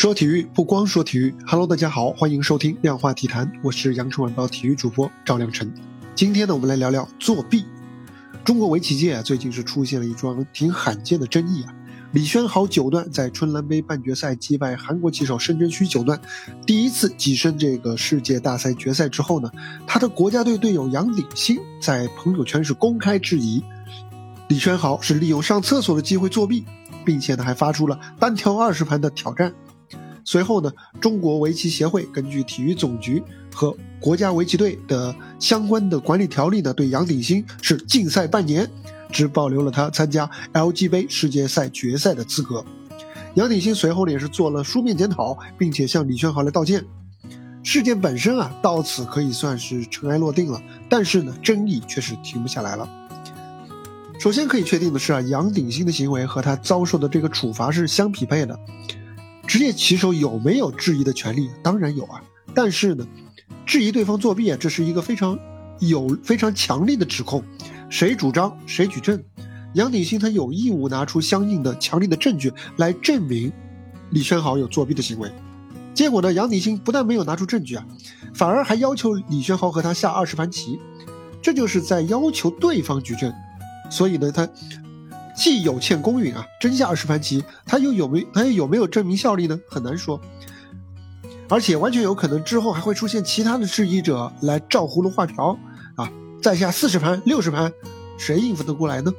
说体育不光说体育，Hello，大家好，欢迎收听量化体坛，我是羊城晚报体育主播赵亮晨。今天呢，我们来聊聊作弊。中国围棋界啊，最近是出现了一桩挺罕见的争议啊。李轩豪九段在春兰杯半决赛击败韩国棋手申真谞九段，第一次跻身这个世界大赛决赛之后呢，他的国家队队友杨鼎新在朋友圈是公开质疑李轩豪是利用上厕所的机会作弊，并且呢还发出了单挑二十盘的挑战。随后呢，中国围棋协会根据体育总局和国家围棋队的相关的管理条例呢，对杨鼎新是禁赛半年。只保留了他参加 LG 杯世界赛决赛的资格。杨鼎新随后呢也是做了书面检讨，并且向李轩豪来道歉。事件本身啊到此可以算是尘埃落定了，但是呢争议却是停不下来了。首先可以确定的是啊，杨鼎新的行为和他遭受的这个处罚是相匹配的。职业棋手有没有质疑的权利？当然有啊，但是呢，质疑对方作弊啊，这是一个非常有非常强力的指控。谁主张谁举证，杨鼎新他有义务拿出相应的强力的证据来证明李轩豪有作弊的行为。结果呢，杨鼎新不但没有拿出证据啊，反而还要求李轩豪和他下二十盘棋，这就是在要求对方举证。所以呢，他既有欠公允啊，真下二十盘棋，他又有没他又有没有证明效力呢？很难说。而且完全有可能之后还会出现其他的质疑者来照葫芦画瓢啊。再下四十盘、六十盘，谁应付得过来呢？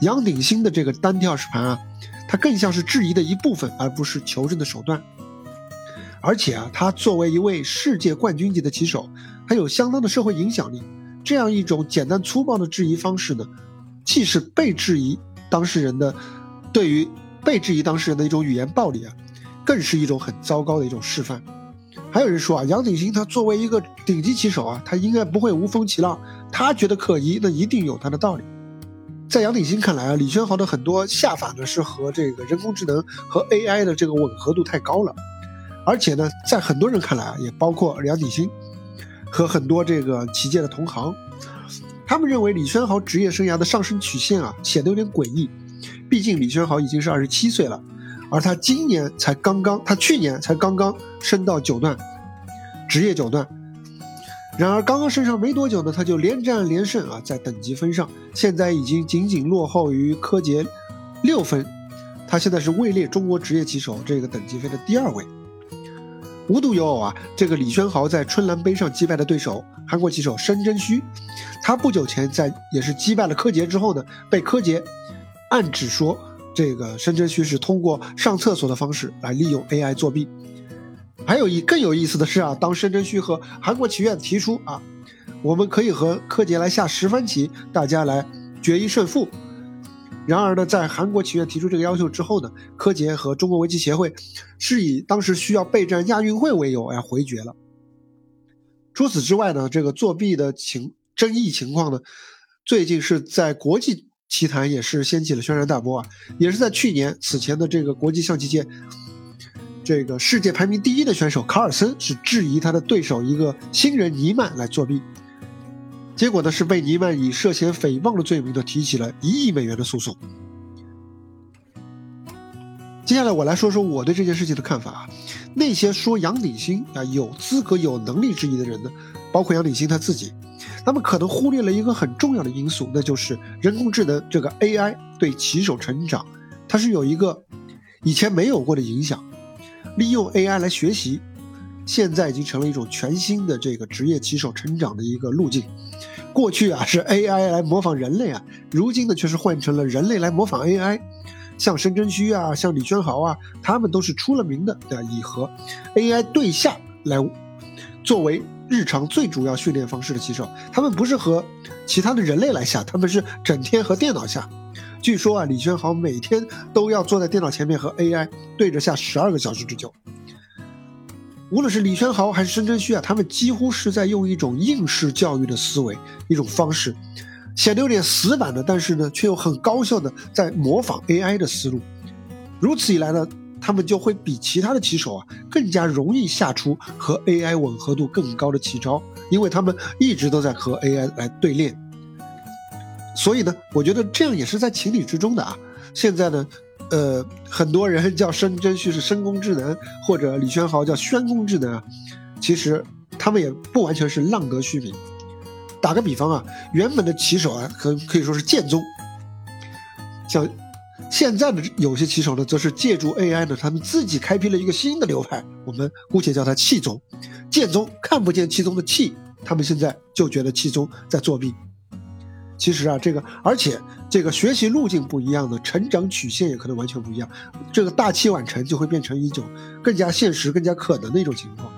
杨鼎新的这个单挑二十盘啊，他更像是质疑的一部分，而不是求证的手段。而且啊，他作为一位世界冠军级的棋手，还有相当的社会影响力。这样一种简单粗暴的质疑方式呢，既是被质疑当事人的对于被质疑当事人的一种语言暴力啊，更是一种很糟糕的一种示范。还有人说啊，杨鼎新他作为一个顶级棋手啊，他应该不会无风起浪。他觉得可疑，那一定有他的道理。在杨鼎新看来啊，李轩豪的很多下法呢是和这个人工智能和 AI 的这个吻合度太高了。而且呢，在很多人看来啊，也包括杨鼎新和很多这个棋界的同行，他们认为李轩豪职业生涯的上升曲线啊显得有点诡异。毕竟李轩豪已经是二十七岁了。而他今年才刚刚，他去年才刚刚升到九段，职业九段。然而刚刚升上没多久呢，他就连战连胜啊，在等级分上，现在已经仅仅落后于柯洁六分。他现在是位列中国职业棋手这个等级分的第二位。无独有偶啊，这个李轩豪在春兰杯上击败的对手韩国棋手申真谞，他不久前在也是击败了柯洁之后呢，被柯洁暗指说。这个申真谞是通过上厕所的方式来利用 AI 作弊。还有一更有意思的是啊，当申真谞和韩国棋院提出啊，我们可以和柯洁来下十番棋，大家来决一胜负。然而呢，在韩国棋院提出这个要求之后呢，柯洁和中国围棋协会是以当时需要备战亚运会为由哎回绝了。除此之外呢，这个作弊的情争议情况呢，最近是在国际。棋坛也是掀起了轩然大波啊！也是在去年此前的这个国际象棋界，这个世界排名第一的选手卡尔森是质疑他的对手一个新人尼曼来作弊，结果呢是被尼曼以涉嫌诽谤的罪名呢提起了一亿美元的诉讼。接下来我来说说我对这件事情的看法啊，那些说杨鼎新啊有资格有能力质疑的人呢，包括杨鼎新他自己。他们可能忽略了一个很重要的因素，那就是人工智能这个 AI 对棋手成长，它是有一个以前没有过的影响。利用 AI 来学习，现在已经成了一种全新的这个职业棋手成长的一个路径。过去啊是 AI 来模仿人类啊，如今呢却是换成了人类来模仿 AI。像申真谞啊，像李轩豪啊，他们都是出了名的，对吧？以和 AI 对下来作为。日常最主要训练方式的棋手，他们不是和其他的人类来下，他们是整天和电脑下。据说啊，李轩豪每天都要坐在电脑前面和 AI 对着下十二个小时之久。无论是李轩豪还是申真谞啊，他们几乎是在用一种应试教育的思维，一种方式，显得有点死板的，但是呢，却又很高效的在模仿 AI 的思路。如此一来呢？他们就会比其他的棋手啊更加容易下出和 AI 吻合度更高的棋招，因为他们一直都在和 AI 来对练。所以呢，我觉得这样也是在情理之中的啊。现在呢，呃，很多人叫申真旭是深宫智能，或者李轩豪叫宣宫智能啊，其实他们也不完全是浪得虚名。打个比方啊，原本的棋手啊，可可以说是剑宗，像现在的有些棋手呢，则是借助 AI 呢，他们自己开辟了一个新的流派，我们姑且叫它气宗。剑宗看不见气宗的气，他们现在就觉得气宗在作弊。其实啊，这个而且这个学习路径不一样的，成长曲线也可能完全不一样，这个大器晚成就会变成一种更加现实、更加可能的一种情况。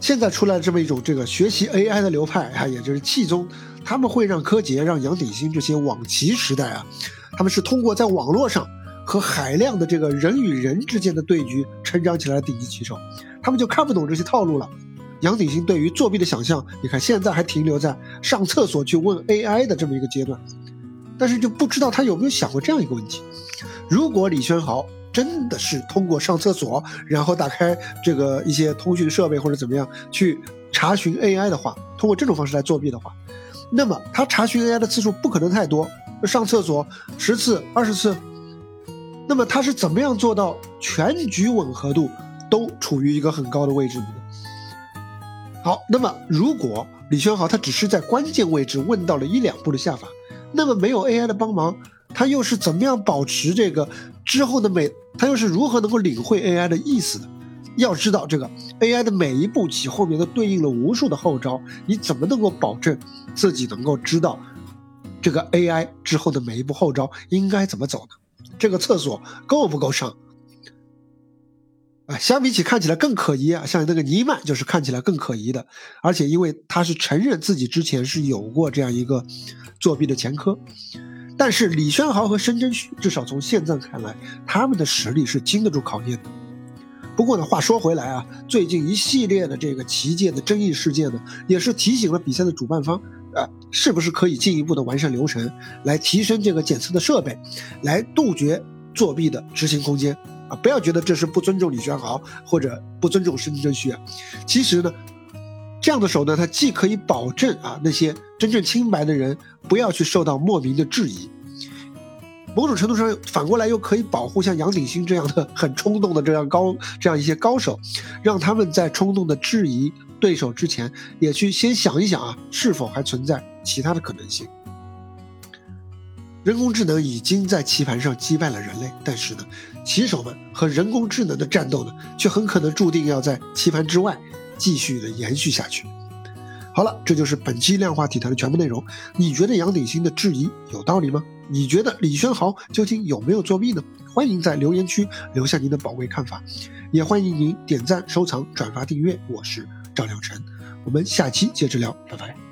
现在出来这么一种这个学习 AI 的流派啊，也就是气宗，他们会让柯洁、让杨鼎新这些网棋时代啊，他们是通过在网络上和海量的这个人与人之间的对局成长起来的顶级棋手，他们就看不懂这些套路了。杨鼎新对于作弊的想象，你看现在还停留在上厕所去问 AI 的这么一个阶段，但是就不知道他有没有想过这样一个问题：如果李轩豪。真的是通过上厕所，然后打开这个一些通讯设备或者怎么样去查询 AI 的话，通过这种方式来作弊的话，那么他查询 AI 的次数不可能太多，上厕所十次、二十次，那么他是怎么样做到全局吻合度都处于一个很高的位置的呢？好，那么如果李轩豪他只是在关键位置问到了一两步的下法，那么没有 AI 的帮忙。他又是怎么样保持这个之后的每？他又是如何能够领会 AI 的意思的？要知道，这个 AI 的每一步棋后面都对应了无数的后招，你怎么能够保证自己能够知道这个 AI 之后的每一步后招应该怎么走呢？这个厕所够不够上？啊，相比起看起来更可疑啊，像那个尼曼就是看起来更可疑的，而且因为他是承认自己之前是有过这样一个作弊的前科。但是李轩豪和申真谞，至少从现在看来，他们的实力是经得住考验的。不过呢，话说回来啊，最近一系列的这个棋界的争议事件呢，也是提醒了比赛的主办方，啊，是不是可以进一步的完善流程，来提升这个检测的设备，来杜绝作弊的执行空间啊！不要觉得这是不尊重李轩豪或者不尊重申真谞啊，其实呢。这样的手段，它既可以保证啊那些真正清白的人不要去受到莫名的质疑，某种程度上反过来又可以保护像杨鼎新这样的很冲动的这样高这样一些高手，让他们在冲动的质疑对手之前，也去先想一想啊是否还存在其他的可能性。人工智能已经在棋盘上击败了人类，但是呢，棋手们和人工智能的战斗呢，却很可能注定要在棋盘之外。继续的延续下去。好了，这就是本期量化体坛的全部内容。你觉得杨鼎新的质疑有道理吗？你觉得李轩豪究竟有没有作弊呢？欢迎在留言区留下您的宝贵看法，也欢迎您点赞、收藏、转发、订阅。我是赵良辰，我们下期接着聊，拜拜。